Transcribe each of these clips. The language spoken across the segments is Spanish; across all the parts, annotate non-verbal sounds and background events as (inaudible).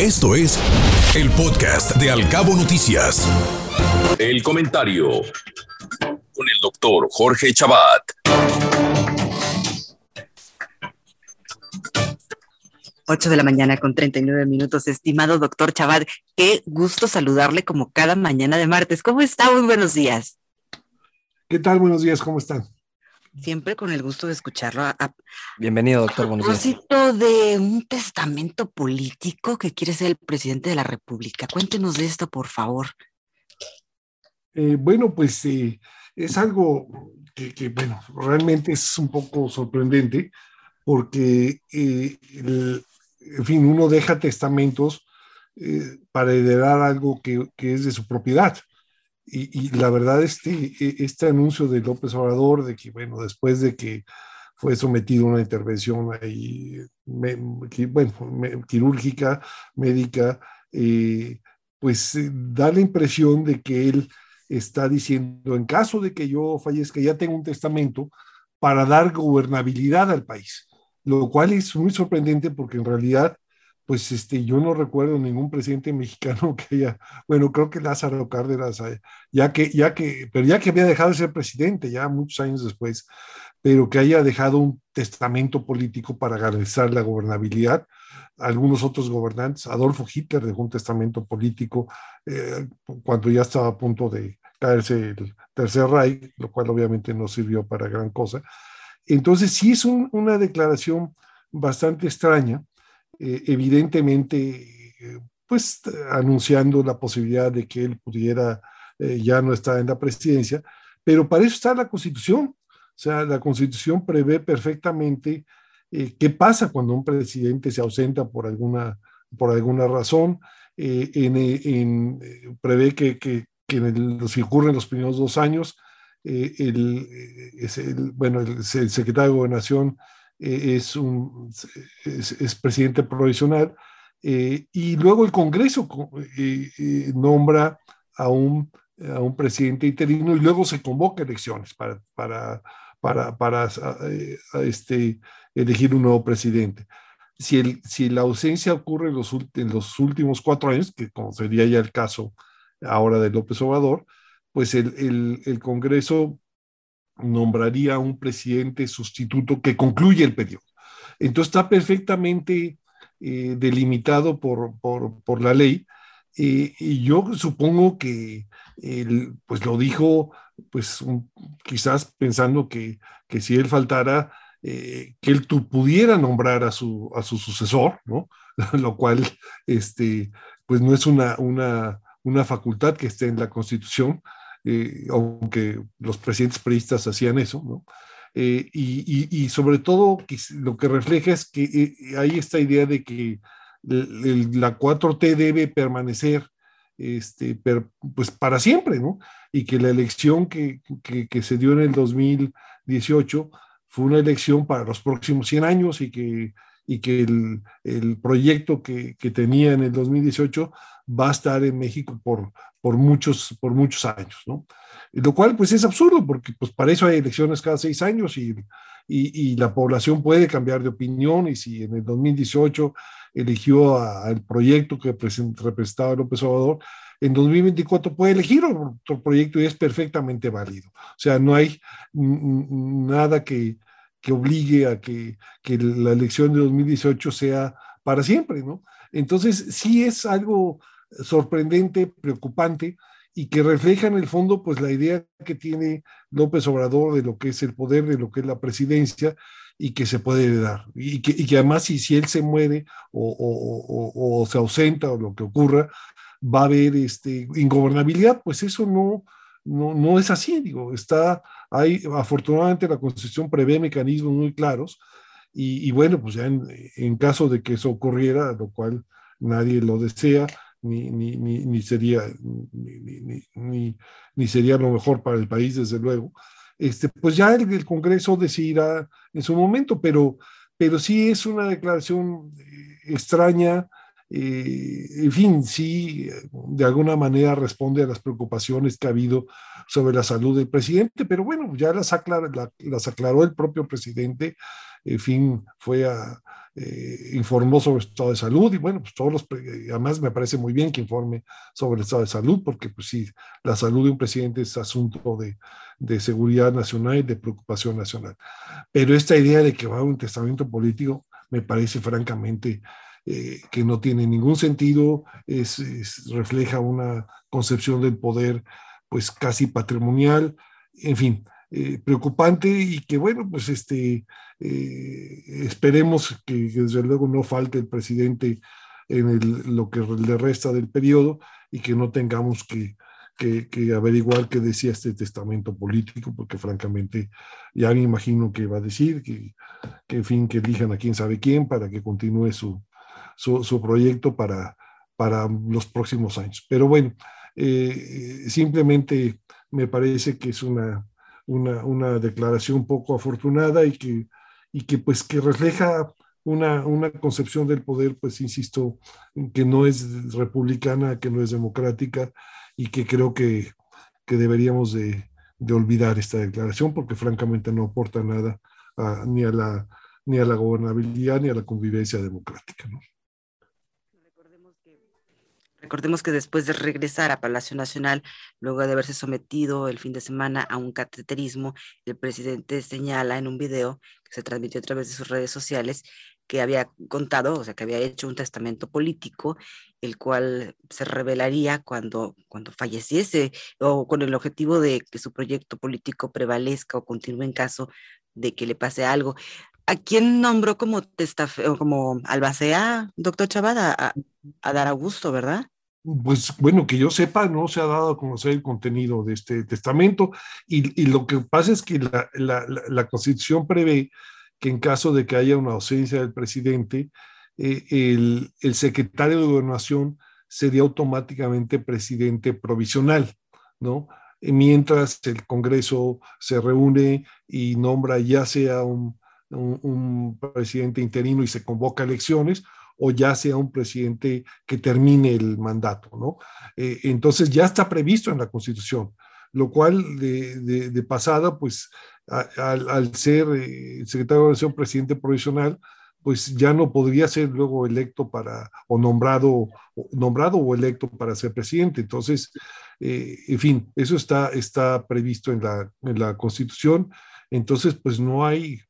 Esto es el podcast de Alcabo Noticias. El comentario con el doctor Jorge Chabat. Ocho de la mañana con 39 minutos, estimado doctor Chabat. Qué gusto saludarle como cada mañana de martes. ¿Cómo está? Muy buenos días. ¿Qué tal? Buenos días, ¿cómo están? Siempre con el gusto de escucharlo. A, Bienvenido, doctor. a Buenos días. propósito de un testamento político que quiere ser el presidente de la República. Cuéntenos de esto, por favor. Eh, bueno, pues eh, es algo que, que, bueno, realmente es un poco sorprendente porque, eh, el- en fin, uno deja testamentos eh, para heredar algo que, que es de su propiedad. Y, la verdad, este, e- este anuncio de López Obrador, de que, bueno, después de que fue sometido a una intervención ahí, bueno, quirúrgica, médica, eh, pues eh, da la impresión de que él está diciendo, en caso de que yo fallezca, ya tengo un testamento para dar gobernabilidad al país, lo cual es muy sorprendente porque en realidad, pues este, yo no recuerdo ningún presidente mexicano (laughs) que haya, bueno, creo que Lázaro Cárdenas, eh, ya que, ya que, pero ya que había dejado de ser presidente, ya muchos años después, pero que haya dejado un testamento político para garantizar la gobernabilidad. Algunos otros gobernantes, Adolfo Hitler dejó un testamento político eh, cuando ya estaba a punto de caerse el Tercer Reich, lo cual obviamente no sirvió para gran cosa. Entonces, sí es un- una declaración bastante extraña, eh, evidentemente, eh, pues anunciando la posibilidad de que él pudiera eh, ya no estar en la presidencia, pero para eso está la Constitución. O sea, la Constitución prevé perfectamente eh, qué pasa cuando un presidente se ausenta por alguna, por alguna razón. Eh, en, en, eh, prevé que, que, que en el, si ocurren los primeros dos años, eh, el, es el, bueno, el, el, secretario de Gobernación eh, es, un, es, es, presidente provisional eh, y luego el Congreso eh, nombra a un, a un presidente interino y luego se convoca elecciones para, para, para, para este, elegir un nuevo presidente. Si, el, si la ausencia ocurre en los, en los, últimos cuatro años, que como sería ya el caso ahora de López Obrador, pues el, el Congreso nombraría un presidente sustituto que concluye el periodo. Entonces está perfectamente eh, delimitado por, por, por, la ley. Eh, y yo supongo que él, pues lo dijo, pues quizás pensando que, que, si él faltara, eh, que él pudiera nombrar a su, a su sucesor, ¿no? (laughs) Lo cual, este, pues no es una, una, una facultad que esté en la Constitución, eh, aunque los presidentes periodistas hacían eso, ¿no? Eh, y, sobre todo lo que refleja es que eh, hay esta idea de que la 4T debe permanecer este, pues para siempre, ¿no? Y que la elección que, que, que, se dio en el 2018 fue una elección para los próximos 100 años y que, y que el, el proyecto que, que, tenía en el 2018 va a estar en México por, por, muchos, por muchos años, ¿no? Lo cual pues es absurdo porque pues para eso hay elecciones cada seis años y, y, y la población puede cambiar de opinión y si en el 2018 eligió al proyecto que representaba López Obrador, en 2024 puede elegir otro proyecto y es perfectamente válido. O sea, no hay nada que, que obligue a que, que, la elección de 2018 sea para siempre, ¿no? Entonces, sí es algo sorprendente, preocupante y que refleja en el fondo pues la idea que tiene López Obrador de lo que es el poder, de lo que es la presidencia y que se puede heredar. Y que, y que además si, si, él se muere o, o, o, o, se ausenta o lo que ocurra, va a haber este, ingobernabilidad, pues eso no, no, no es así, digo, está, hay, afortunadamente la Constitución prevé mecanismos muy claros y, y bueno, pues ya en, caso de que eso ocurriera, lo cual nadie lo desea, ni, ni, ni, ni sería, ni, sería lo mejor para el país, desde luego, este, pues ya el, el Congreso decidirá en su momento, pero, pero sí es una declaración extraña, eh, en fin, sí, de alguna manera responde a las preocupaciones que ha habido sobre la salud del presidente, pero bueno, ya las aclaró, la, las aclaró el propio presidente, en fin, fue a, eh, informó sobre el estado de salud y bueno, pues todos los, además me parece muy bien que informe sobre el estado de salud, porque pues sí, la salud de un presidente es asunto de, de seguridad nacional y de preocupación nacional. Pero esta idea de que va a un testamento político me parece francamente eh, que no tiene ningún sentido, es, refleja una concepción del poder pues casi patrimonial, en fin, eh, preocupante y que bueno, pues este, eh, esperemos que, desde luego no falte el presidente en el, lo que le resta del periodo y que no tengamos que, que, averiguar qué decía este testamento político, porque francamente ya me imagino que va a decir que, que en fin, que elijan a quién sabe quién para que continúe su, su, proyecto para, para los próximos años. Pero bueno, eh, simplemente me parece que es una, una, una, declaración poco afortunada y que, y que pues que refleja una, una, concepción del poder, pues insisto, que no es republicana, que no es democrática y que creo que, que deberíamos de, de, olvidar esta declaración porque francamente no aporta nada ni, a la, ni a la gobernabilidad ni a la convivencia democrática. Recordemos que después de regresar a Palacio Nacional, luego de haberse sometido el fin de semana a un cateterismo, el presidente señala en un video que se transmitió a través de sus redes sociales que había contado, o sea, que había hecho un testamento político, el cual se revelaría cuando, cuando falleciese o con el objetivo de que su proyecto político prevalezca o continúe en caso de que le pase algo. ¿A quién nombró como, como albacea, doctor Chavada? A, dar a gusto, ¿verdad? Pues bueno, que yo sepa, no se ha dado a conocer el contenido de este testamento y, lo que pasa es que la, Constitución prevé que en caso de que haya una ausencia del presidente, eh, el, el, secretario de Gobernación sería automáticamente presidente provisional, ¿no? Mientras el Congreso se reúne y nombra ya sea un presidente interino y se convoca elecciones, o ya sea un presidente que termine el mandato, ¿no? Eh, entonces ya está previsto en la Constitución, lo cual de, pasada, pues al, ser eh, secretario de Nación presidente provisional, pues ya no podría ser luego electo para, o nombrado, nombrado o electo para ser presidente. Entonces, eh, en fin, eso está, está previsto en la, en la Constitución. Entonces, pues no hay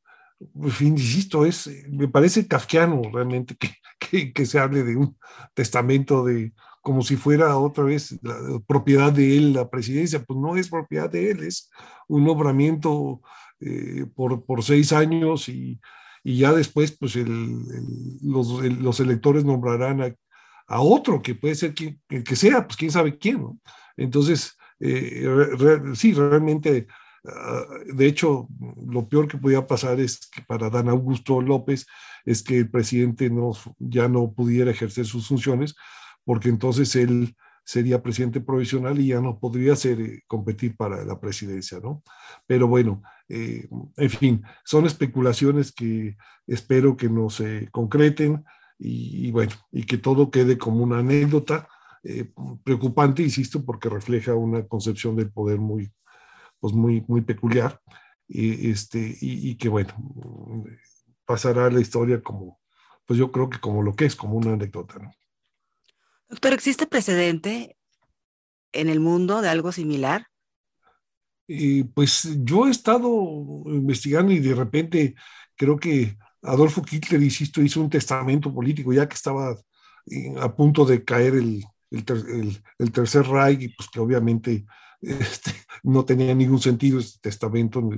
fin, insisto, es, me parece kafkiano realmente (laughs) que, que, se hable de un testamento de como si fuera otra vez la, propiedad de él la presidencia, pues no es propiedad de él, es un nombramiento eh, por, por, seis años y, y, ya después pues el, los, los, electores nombrarán a, a, otro que puede ser quien, que sea, pues quién sabe quién. Entonces, eh, sí, realmente Ah, de hecho, lo peor que podía pasar es que para Dan Augusto López es que el presidente no, ya no pudiera ejercer sus funciones, porque entonces él sería presidente provisional y ya no podría ser, eh, competir para la presidencia, ¿no? Pero bueno, eh, en fin, son especulaciones que espero que no se concreten y, bueno, y que todo quede como una anécdota eh, preocupante, insisto, porque refleja una concepción del poder muy, pues muy, muy peculiar y, este, y, que bueno, pasará a la historia como, pues yo creo que como lo que es, como una anécdota. ¿no? Doctor, ¿existe precedente en el mundo de algo similar? Y pues yo he estado investigando y de repente creo que Adolfo Hitler, insisto, hizo un testamento político ya que estaba eh, a punto de caer el, el, el tercer Reich y pues que obviamente este, no tenía ningún sentido este testamento,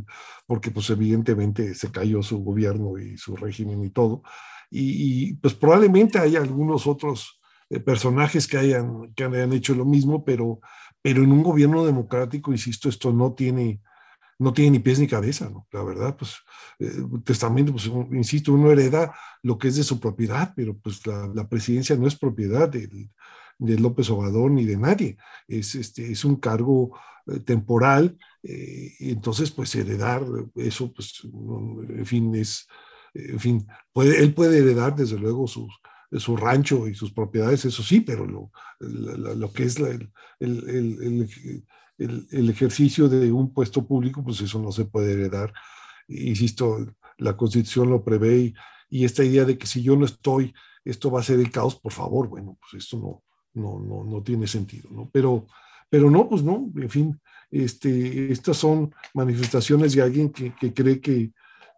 porque pues evidentemente se cayó su gobierno y su régimen y todo. Y, pues probablemente hay algunos otros eh, personajes que hayan, que hayan hecho lo mismo, pero, pero en un gobierno democrático, insisto, esto no tiene, no tiene ni pies ni cabeza. La verdad, pues, eh, testamento, pues, insisto, uno hereda lo que es de su propiedad, pero pues la, la presidencia no es propiedad del, de López Obrador ni de nadie. Es, este, es un cargo eh, temporal, eh, entonces pues heredar eso, pues en fin, es, en fin, él puede heredar desde luego su rancho y sus propiedades, eso sí, pero lo, lo que es el, el, el, el, ejercicio de un puesto público, pues eso no se puede heredar. Insisto, la constitución lo prevé y, y esta idea de que si yo no estoy, esto va a ser el caos, por favor, bueno, pues esto no, no, no, no tiene sentido, ¿no? Pero, pero no, pues no, en fin, este, estas son manifestaciones de alguien que, que cree que,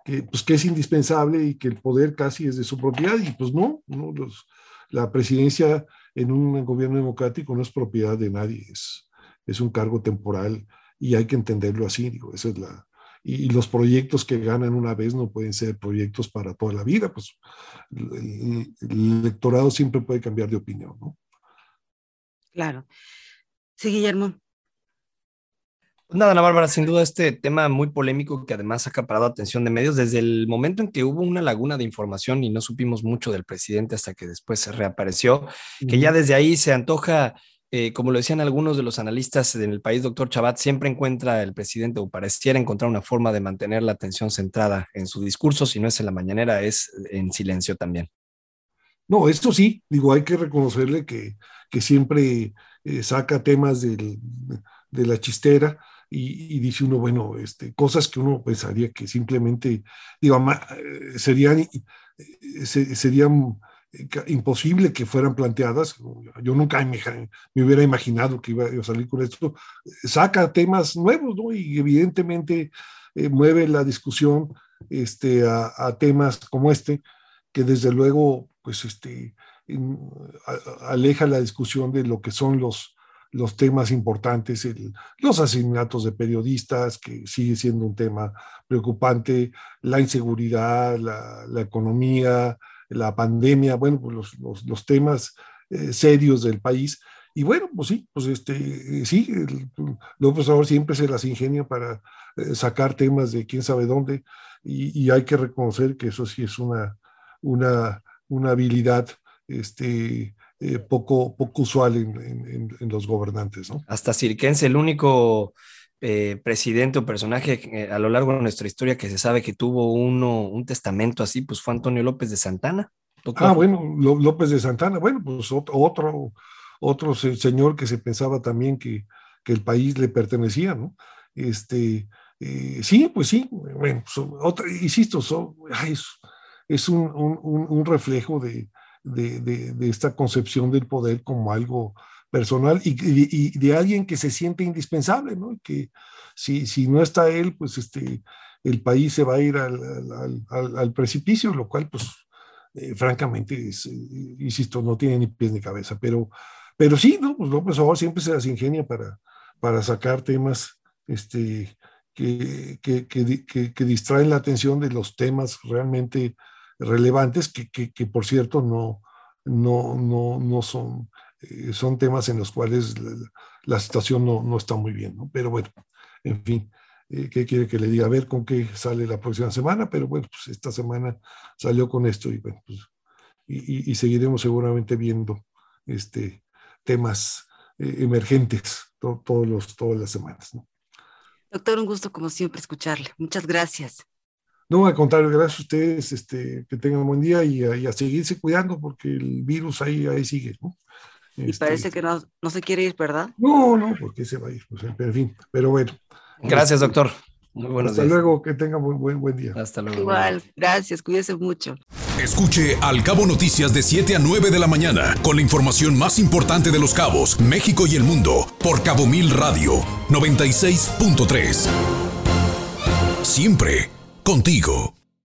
que, pues, que es indispensable y que el poder casi es de su propiedad, y pues no, no los, la presidencia en un gobierno democrático no es propiedad de nadie, es, es un cargo temporal y hay que entenderlo así, digo, esa es la, y, los proyectos que ganan una vez no pueden ser proyectos para toda la vida, pues el, electorado siempre puede cambiar de opinión, ¿no? Claro. Sí, Guillermo. Pues nada, Ana Bárbara, sin duda este tema muy polémico que además ha acaparado atención de medios desde el momento en que hubo una laguna de información y no supimos mucho del presidente hasta que después se reapareció, que ya desde ahí se antoja eh, como lo decían algunos de los analistas en el país, doctor Chabat, siempre encuentra el presidente o pareciera encontrar una forma de mantener la atención centrada en su discurso, si no es en la mañanera, es en silencio también. No, esto sí, digo, hay que reconocerle que, que siempre eh, saca temas de la chistera y, dice uno, bueno, este, cosas que uno pensaría que simplemente, digo, eh, serían, serían imposible que fueran planteadas. Yo nunca me, hubiera imaginado que iba a salir con esto. Saca temas nuevos, ¿no? Y evidentemente eh, mueve la discusión este, a, temas como este, que desde luego, pues, este, aleja la discusión de lo que son los, los temas importantes, los asesinatos de periodistas, que sigue siendo un tema preocupante, la inseguridad, la, la economía, la pandemia, bueno, pues los, los, temas eh, serios del país. Y bueno, pues sí, pues este, sí, el, López Obrador siempre se las ingenia para eh, sacar temas de quién sabe dónde, y, hay que reconocer que eso sí es una, una, una habilidad este, eh, poco, poco usual en, en, los gobernantes. ¿no? Hasta Cirquense, el único eh, presidente o personaje eh, a lo largo de nuestra historia que se sabe que tuvo uno, un testamento así, pues fue Antonio López de Santana. Ah, bueno, López de Santana, bueno, pues otro, otro señor que se pensaba también que, que el país le pertenecía, ¿no? Este, eh, sí, pues sí, bueno, otra, insisto, es, un, un, un reflejo de, de, de, esta concepción del poder como algo personal y, de alguien que se siente indispensable, ¿no? Que si, si no está él, pues este, el país se va a ir al, al, precipicio, lo cual, pues, eh, francamente, es, eh, insisto, no tiene ni pies ni cabeza, pero, pero sí, ¿no? Pues López Obrador siempre se las ingenia para, para sacar temas este, que, que, que, que, distraen la atención de los temas realmente relevantes, que, que, por cierto no, no, no, no son eh, son temas en los cuales la, situación no, no, está muy bien, ¿no? Pero bueno, en fin, eh, ¿qué quiere que le diga? A ver con qué sale la próxima semana, pero bueno, pues esta semana salió con esto y bueno, pues, y, y, seguiremos seguramente viendo este, temas eh, emergentes todos los, todas las semanas, ¿no? Doctor, un gusto como siempre escucharle. Muchas gracias. No, al contrario, gracias a ustedes, este, que tengan un buen día y a, y a seguirse cuidando porque el virus ahí, ahí sigue, ¿no? Y este, parece que no, no, se quiere ir, ¿verdad? No, no, porque se va a ir. pero en fin, pero bueno. Gracias, este, doctor. Muy buenos Hasta luego, que tenga buen, buen, buen día. Hasta luego. Igual, gracias, cuídese mucho. Escuche Al Cabo Noticias de 7 a 9 de la mañana con la información más importante de los cabos, México y el mundo por Cabo Mil Radio 96.3. Siempre contigo.